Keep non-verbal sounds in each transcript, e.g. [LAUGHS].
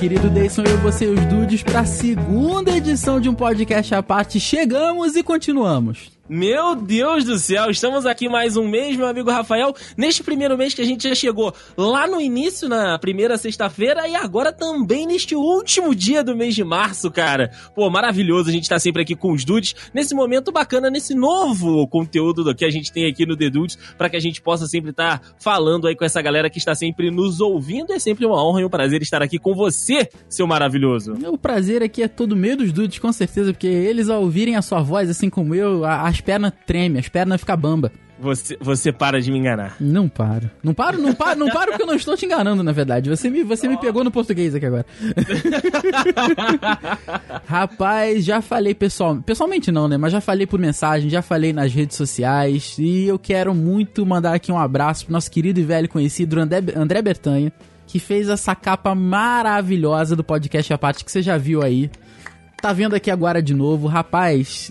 querido Deison, eu, você e os dudes para a segunda edição de um podcast à parte. Chegamos e continuamos. Meu Deus do céu, estamos aqui mais um mês, meu amigo Rafael. Neste primeiro mês que a gente já chegou lá no início, na primeira sexta-feira, e agora também neste último dia do mês de março, cara. Pô, maravilhoso a gente tá sempre aqui com os dudes, nesse momento bacana, nesse novo conteúdo que a gente tem aqui no The Dudes, para que a gente possa sempre estar tá falando aí com essa galera que está sempre nos ouvindo. É sempre uma honra e um prazer estar aqui com você, seu maravilhoso. O prazer aqui é todo meu dos dudes, com certeza, porque eles ao ouvirem a sua voz, assim como eu, as as pernas tremem, as pernas ficam bamba. Você, você para de me enganar. Não paro. Não paro, não paro, não paro porque eu não estou te enganando, na verdade. Você me, você me pegou no português aqui agora. [LAUGHS] Rapaz, já falei pessoal, pessoalmente não, né? Mas já falei por mensagem, já falei nas redes sociais. E eu quero muito mandar aqui um abraço pro nosso querido e velho conhecido André, André Bertanha, que fez essa capa maravilhosa do podcast A Parte que você já viu aí. Tá vendo aqui agora de novo. Rapaz,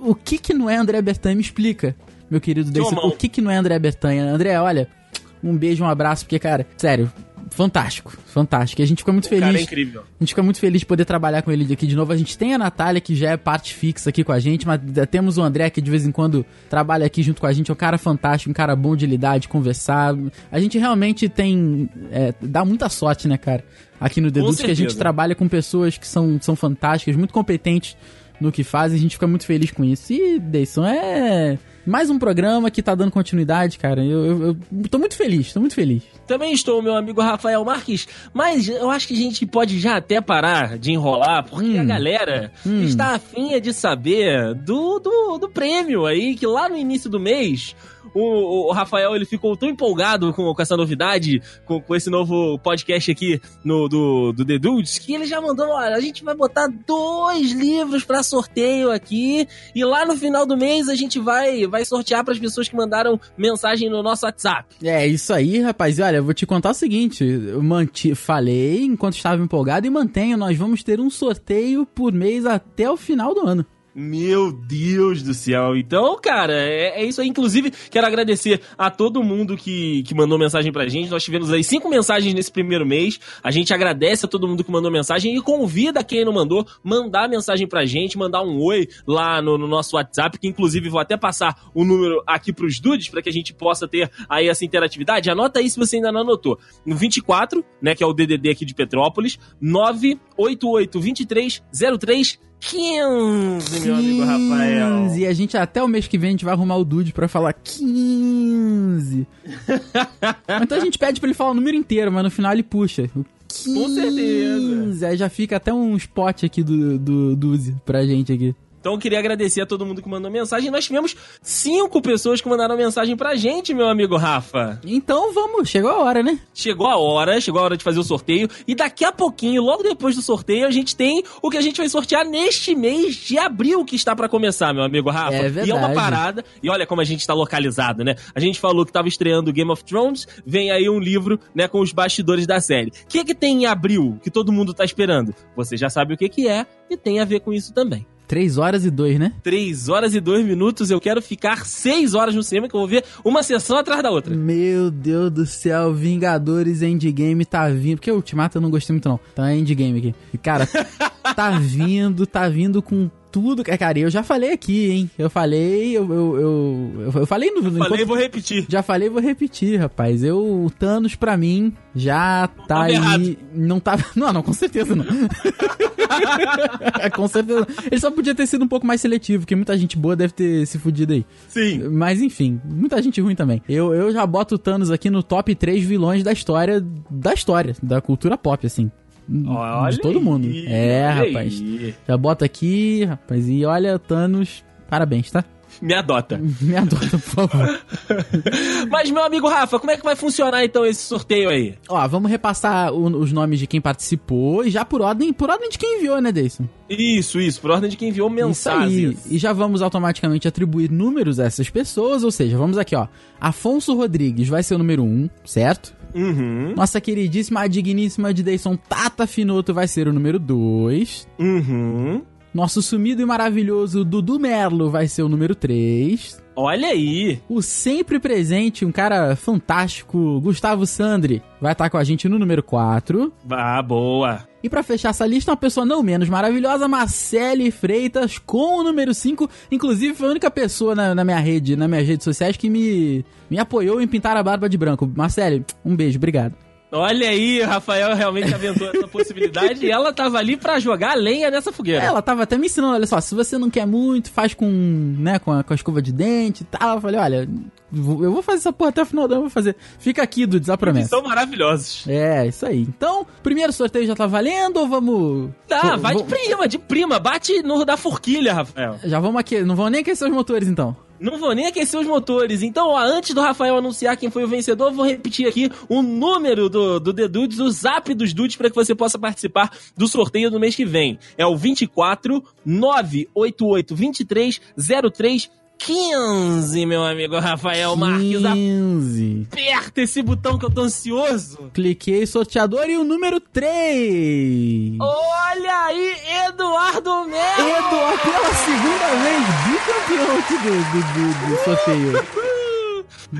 o que que não é André Bertanha? Me explica, meu querido Deison. O que que não é André Bertanha? André, olha, um beijo, um abraço, porque, cara, sério, fantástico, fantástico. E a gente fica muito o feliz. Cara é incrível. A gente fica muito feliz de poder trabalhar com ele aqui de novo. A gente tem a Natália, que já é parte fixa aqui com a gente, mas temos o André, que de vez em quando trabalha aqui junto com a gente. É um cara fantástico, um cara bom de lidar, de conversar. A gente realmente tem. É, dá muita sorte, né, cara? Aqui no Dedutos, que a gente trabalha com pessoas que são, são fantásticas, muito competentes no que faz e a gente fica muito feliz com isso. E, Deison, é mais um programa que tá dando continuidade, cara. Eu, eu, eu tô muito feliz, tô muito feliz. Também estou, meu amigo Rafael Marques, mas eu acho que a gente pode já até parar de enrolar, porque hum. a galera hum. está afim de saber do, do, do prêmio aí, que lá no início do mês o, o, Rafael ele ficou tão empolgado com, com essa novidade, com, com esse novo podcast aqui no, do, do The Dudes, que ele já mandou: olha, a gente vai botar dois livros para sorteio aqui, e lá no final do mês a gente vai, vai sortear para as pessoas que mandaram mensagem no nosso WhatsApp. É, isso aí, rapaz. E olha, eu vou te contar o seguinte: eu manti, falei enquanto estava empolgado e mantenho, nós vamos ter um sorteio por mês até o final do ano. Meu Deus do céu. Então, cara, é, é, isso aí. Inclusive, quero agradecer a todo mundo que, que mandou mensagem pra gente. Nós tivemos aí cinco mensagens nesse primeiro mês. A gente agradece a todo mundo que mandou mensagem e convida quem não mandou mandar mensagem pra gente, mandar um oi lá no, no nosso WhatsApp, que inclusive vou até passar o número aqui pros dudes para que a gente possa ter aí essa interatividade. Anota aí se você ainda não anotou. No 24, né, que é o DDD aqui de Petrópolis, 988 23 03 15, meu amigo Rafael. E a gente até o mês que vem a gente vai arrumar o Dude pra falar 15. [LAUGHS] então a gente pede pra ele falar o número inteiro, mas no final ele puxa. 15. Com certeza. Aí já fica até um spot aqui do, do Duzi pra gente aqui. Então eu queria agradecer a todo mundo que mandou mensagem. Nós tivemos cinco pessoas que mandaram mensagem pra gente, meu amigo Rafa. Então vamos, chegou a hora, né? Chegou a hora, chegou a hora de fazer o sorteio. E daqui a pouquinho, logo depois do sorteio, a gente tem o que a gente vai sortear neste mês de abril que está para começar, meu amigo Rafa. É verdade. E é uma parada. E olha como a gente tá localizado, né? A gente falou que tava estreando Game of Thrones, vem aí um livro, né, com os bastidores da série. O que que tem em abril que todo mundo tá esperando? Você já sabe o que que é e tem a ver com isso também. 3 horas e 2, né? 3 horas e 2 minutos. Eu quero ficar 6 horas no cinema, que eu vou ver uma sessão atrás da outra. Meu Deus do céu, Vingadores Endgame tá vindo. Porque o Ultimato eu não gostei muito, não. Então é Endgame aqui. E, cara, [LAUGHS] tá vindo, tá vindo com tudo. Cara, eu já falei aqui, hein? Eu falei, eu. Eu, eu, eu falei no. Falei enquanto, vou repetir. Já falei vou repetir, rapaz. Eu, o Thanos, pra mim, já tá aí. Errado. Não tá. [LAUGHS] Não, não, com certeza não. [LAUGHS] com certeza. Ele só podia ter sido um pouco mais seletivo, porque muita gente boa deve ter se fudido aí. Sim. Mas enfim, muita gente ruim também. Eu, eu já boto o Thanos aqui no top 3 vilões da história. Da história, da cultura pop, assim. Olha de todo aí, mundo. É, rapaz. Já bota aqui, rapaz. E olha, Thanos, parabéns, tá? Me adota. [LAUGHS] Me adota, por favor. [LAUGHS] Mas, meu amigo Rafa, como é que vai funcionar então esse sorteio aí? Ó, vamos repassar o, os nomes de quem participou e já por ordem, por ordem de quem enviou, né, Deison? Isso, isso, por ordem de quem enviou mensagens. E já vamos automaticamente atribuir números a essas pessoas, ou seja, vamos aqui, ó. Afonso Rodrigues vai ser o número 1, um, certo? Uhum. Nossa queridíssima, digníssima de Deison Tata Finoto vai ser o número 2. Uhum. Nosso sumido e maravilhoso Dudu Merlo vai ser o número 3. Olha aí! O sempre presente, um cara fantástico, Gustavo Sandri, vai estar com a gente no número 4. Ah, boa! E para fechar essa lista, uma pessoa não menos maravilhosa, Marcele Freitas, com o número 5. Inclusive, foi a única pessoa na, na, minha rede, nas minhas redes sociais, que me, me apoiou em pintar a barba de branco. Marcele, um beijo, obrigado. Olha aí, o Rafael realmente aventou essa possibilidade e ela tava ali para jogar lenha nessa fogueira. ela tava até me ensinando, olha só, se você não quer muito, faz com, né, com a, com a escova de dente e tal. Eu falei, olha, eu vou fazer essa porra até o final do ano, vou fazer. Fica aqui, Dudes, a promessa. São maravilhosos. É, isso aí. Então, primeiro sorteio já tá valendo ou vamos... Tá, vai de prima, de prima. Bate no da forquilha, Rafael. Já vamos aqui, não vão nem aquecer os motores então. Não vou nem aquecer os motores. Então, ó, antes do Rafael anunciar quem foi o vencedor, vou repetir aqui o número do, do The Dudes, o zap dos Dudes, para que você possa participar do sorteio do mês que vem. É o 24 988 23 03 15, meu amigo Rafael 15. Marques. 15. Aperta esse botão que eu tô ansioso. Cliquei sorteador e o número 3. Olha aí, Eduardo Melo. Eduardo, pela segunda vez, bicampeão aqui do, do, do, do sorteio. [LAUGHS]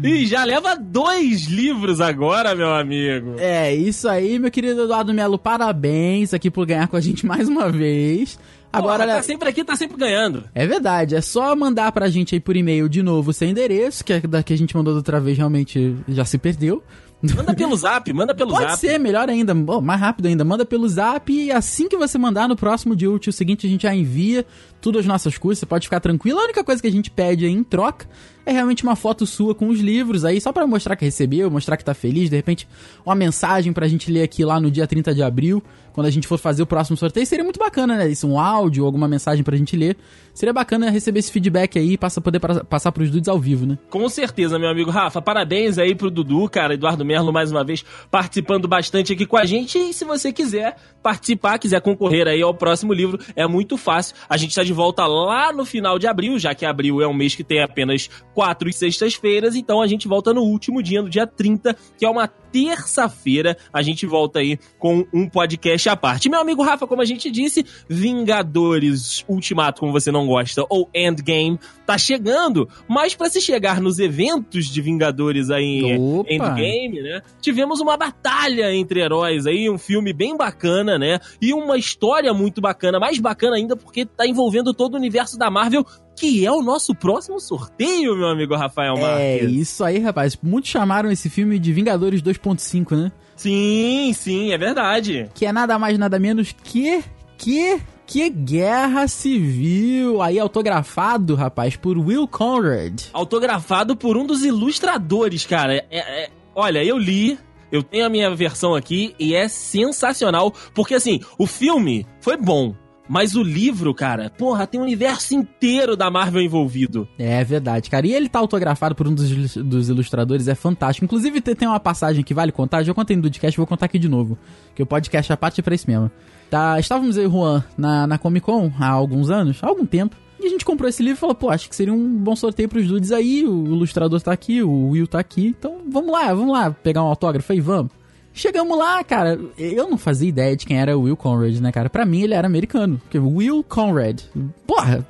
E já leva dois livros agora, meu amigo. É, isso aí, meu querido Eduardo Melo, parabéns aqui por ganhar com a gente mais uma vez. Agora, Porra, tá sempre aqui, tá sempre ganhando. É verdade, é só mandar pra gente aí por e-mail de novo seu endereço, que é da que a gente mandou da outra vez realmente já se perdeu. Manda pelo zap, manda pelo Pode zap. Pode ser, melhor ainda, oh, mais rápido ainda. Manda pelo zap e assim que você mandar no próximo dia útil seguinte, a gente já envia tudo as nossas coisas, você pode ficar tranquilo. A única coisa que a gente pede aí em troca é realmente uma foto sua com os livros aí, só para mostrar que recebeu, mostrar que tá feliz, de repente uma mensagem pra gente ler aqui lá no dia 30 de abril, quando a gente for fazer o próximo sorteio. Seria muito bacana, né? Isso, um áudio, alguma mensagem pra gente ler. Seria bacana receber esse feedback aí e passa, poder pra, passar pros dudes ao vivo, né? Com certeza, meu amigo Rafa. Parabéns aí pro Dudu, cara, Eduardo Merlo, mais uma vez, participando bastante aqui com a gente. E se você quiser participar, quiser concorrer aí ao próximo livro, é muito fácil. A gente tá de volta lá no final de abril, já que abril é um mês que tem apenas quatro sextas-feiras, então a gente volta no último dia, no dia 30, que é uma terça-feira. A gente volta aí com um podcast à parte. Meu amigo Rafa, como a gente disse, Vingadores Ultimato, como você não gosta, ou Endgame, tá chegando, mas para se chegar nos eventos de Vingadores aí Endgame, né? Tivemos uma batalha entre heróis aí, um filme bem bacana, né? E uma história muito bacana, mais bacana ainda porque tá envolvendo todo o universo da Marvel que é o nosso próximo sorteio, meu amigo Rafael é Marques. É, isso aí, rapaz. Muitos chamaram esse filme de Vingadores 2.5, né? Sim, sim, é verdade. Que é nada mais, nada menos que. Que. Que Guerra Civil! Aí autografado, rapaz, por Will Conrad. Autografado por um dos ilustradores, cara. É, é, olha, eu li, eu tenho a minha versão aqui e é sensacional, porque assim, o filme foi bom, mas o livro, cara, porra, tem um universo inteiro da Marvel envolvido. É verdade, cara. E ele tá autografado por um dos, dos ilustradores, é fantástico. Inclusive, tem uma passagem que vale contar. Já contei no podcast, vou contar aqui de novo. Que o podcast é parte pra isso mesmo. Tá, estávamos o Juan na, na Comic Con há alguns anos, há algum tempo. E a gente comprou esse livro e falou, pô, acho que seria um bom sorteio pros dudes aí. O ilustrador tá aqui, o Will tá aqui. Então vamos lá, vamos lá pegar um autógrafo aí, vamos. Chegamos lá, cara. Eu não fazia ideia de quem era o Will Conrad, né, cara? Pra mim ele era americano. Porque Will Conrad. Porra,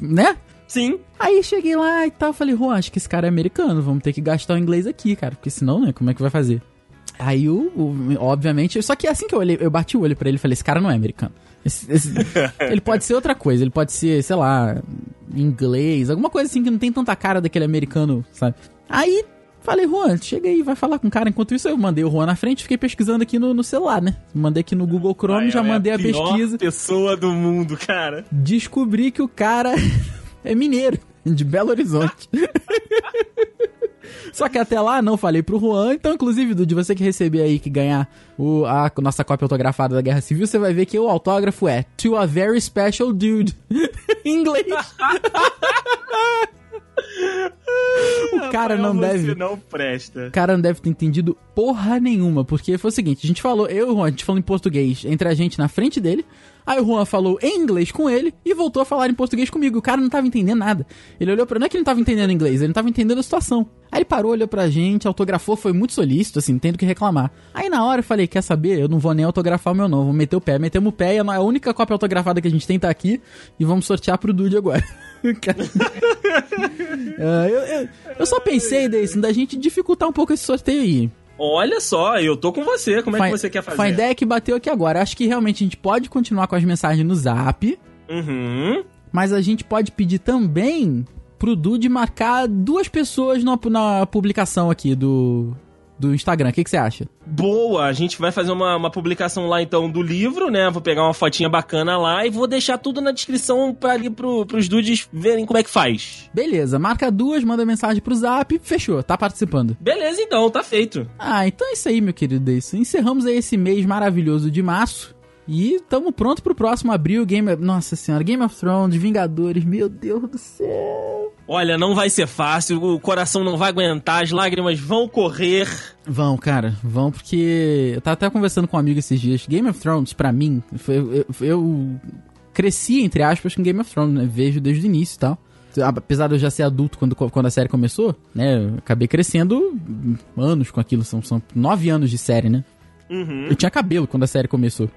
né? Sim. Aí cheguei lá e tal, falei, Juan, acho que esse cara é americano, vamos ter que gastar o inglês aqui, cara, porque senão, né, como é que vai fazer? Aí, o, o, obviamente, só que assim que eu olhei, eu bati o olho para ele e falei, esse cara não é americano. Esse, esse, [LAUGHS] ele pode ser outra coisa, ele pode ser, sei lá, inglês, alguma coisa assim que não tem tanta cara daquele americano, sabe? Aí Falei, Juan, chega aí, vai falar com o cara. Enquanto isso, eu mandei o Juan na frente fiquei pesquisando aqui no, no celular, né? Mandei aqui no Google Chrome, Ai, já mandei é a, a pesquisa. pessoa do mundo, cara. Descobri que o cara [LAUGHS] é mineiro, de Belo Horizonte. [LAUGHS] Só que até lá não falei pro Juan. Então, inclusive, de você que receber aí, que ganhar o, a nossa cópia autografada da Guerra Civil, você vai ver que o autógrafo é To a Very Special Dude. [LAUGHS] em inglês. [LAUGHS] o cara não deve. não presta. O cara não deve ter entendido porra nenhuma. Porque foi o seguinte: a gente falou, eu e o Juan, a gente falou em português entre a gente na frente dele. Aí o Juan falou em inglês com ele e voltou a falar em português comigo. O cara não tava entendendo nada. Ele olhou pra. Não é que ele não tava entendendo inglês, ele não tava entendendo a situação. Aí ele parou, olhou pra gente, autografou, foi muito solícito, assim, tendo que reclamar. Aí na hora eu falei, quer saber? Eu não vou nem autografar o meu não, vou meter o pé. Metemos o pé e a única cópia autografada que a gente tem tá aqui e vamos sortear pro Dude agora. uh, [LAUGHS] eu, eu, eu, só pensei, Deison, da gente dificultar um pouco esse sorteio aí. Olha só, eu tô com você. Como é que você quer fazer? Foi a ideia que bateu aqui agora. Acho que realmente a gente pode continuar com as mensagens no zap. Uhum. Mas a gente pode pedir também pro Dude marcar duas pessoas na, na publicação aqui do, do Instagram. O que, que você acha? Boa, a gente vai fazer uma, uma publicação lá então do livro, né? Vou pegar uma fotinha bacana lá e vou deixar tudo na descrição para ali pro, pros dudes verem como é que faz. Beleza, marca duas, manda mensagem pro zap, fechou, tá participando. Beleza então, tá feito. Ah, então é isso aí, meu querido Deison. Encerramos aí esse mês maravilhoso de março. E tamo pronto pro próximo abril, Game Nossa senhora, Game of Thrones, Vingadores, meu Deus do céu. Olha, não vai ser fácil, o coração não vai aguentar, as lágrimas vão correr. Vão, cara, vão, porque eu tava até conversando com um amigo esses dias. Game of Thrones, para mim, foi, eu, eu, cresci, entre aspas, com Game of Thrones, né? Vejo desde o início e tal. Apesar de eu já ser adulto quando, quando a série começou, né? Eu acabei crescendo anos com aquilo, são, são nove anos de série, né? Uhum. Eu tinha cabelo quando a série começou.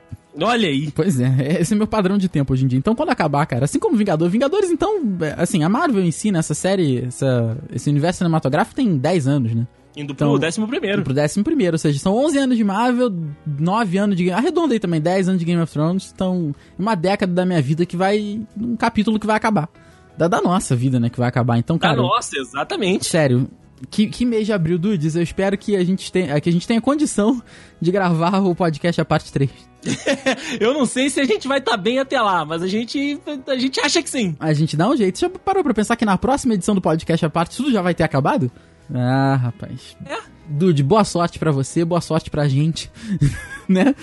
Olha aí. Pois é, esse é meu padrão de tempo hoje em dia. Então, quando acabar, cara, assim como Vingadores, Vingadores, então, é, assim, a Marvel em si, nessa série, essa, esse universo cinematográfico tem 10 anos, né? Indo então, pro décimo primeiro. Pro décimo primeiro, ou seja, são 11 anos de Marvel, 9 anos de... Arredondei também, 10 anos de Game of Thrones, então, uma década da minha vida que vai... um capítulo que vai acabar. Da, da nossa vida, né, que vai acabar. Então, cara... Da nossa, exatamente. Sério, que, que mês de abril, Dudes? Eu espero que a gente tenha, que a gente tenha condição de gravar o podcast a parte 3. [LAUGHS] eu não sei se a gente vai estar tá bem até lá, mas a gente, a gente acha que sim. A gente dá um jeito. Já parou pra pensar que na próxima edição do podcast a parte tudo já vai ter acabado? Ah, rapaz. É. Dude, boa sorte para você, boa sorte pra gente. [LAUGHS] né?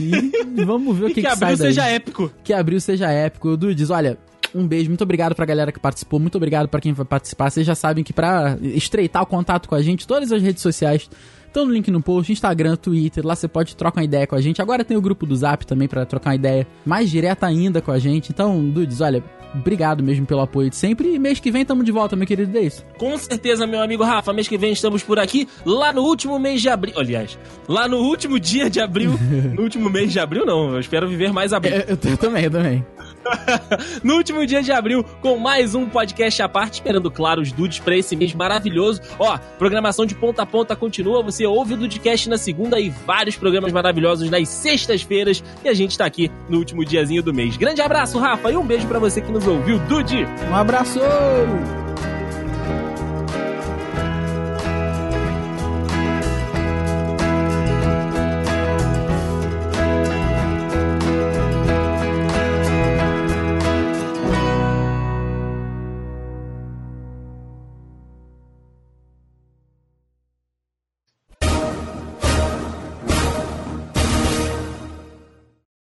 E vamos ver o que, que. Que abril seja épico. Que abril seja épico. Dudes, olha, um beijo, muito obrigado pra galera que participou, muito obrigado para quem vai participar. Vocês já sabem que para estreitar o contato com a gente, todas as redes sociais estão no link no post, Instagram, Twitter, lá você pode trocar uma ideia com a gente. Agora tem o grupo do Zap também para trocar uma ideia mais direta ainda com a gente. Então, Dudes, olha, obrigado mesmo pelo apoio de sempre. E mês que vem estamos de volta, meu querido Deis. Com certeza, meu amigo Rafa. Mês que vem estamos por aqui, lá no último mês de abril. Aliás, lá no último dia de abril. [LAUGHS] no último mês de abril, não. Eu espero viver mais abril. Eu, eu, eu também, eu também. [LAUGHS] no último dia de abril, com mais um podcast à parte, esperando, claro, os dudes para esse mês maravilhoso. Ó, programação de ponta a ponta continua. Você ouve o Dudecast na segunda e vários programas maravilhosos nas sextas-feiras. E a gente tá aqui no último diazinho do mês. Grande abraço, Rafa, e um beijo para você que nos ouviu, Dude. Um abraço!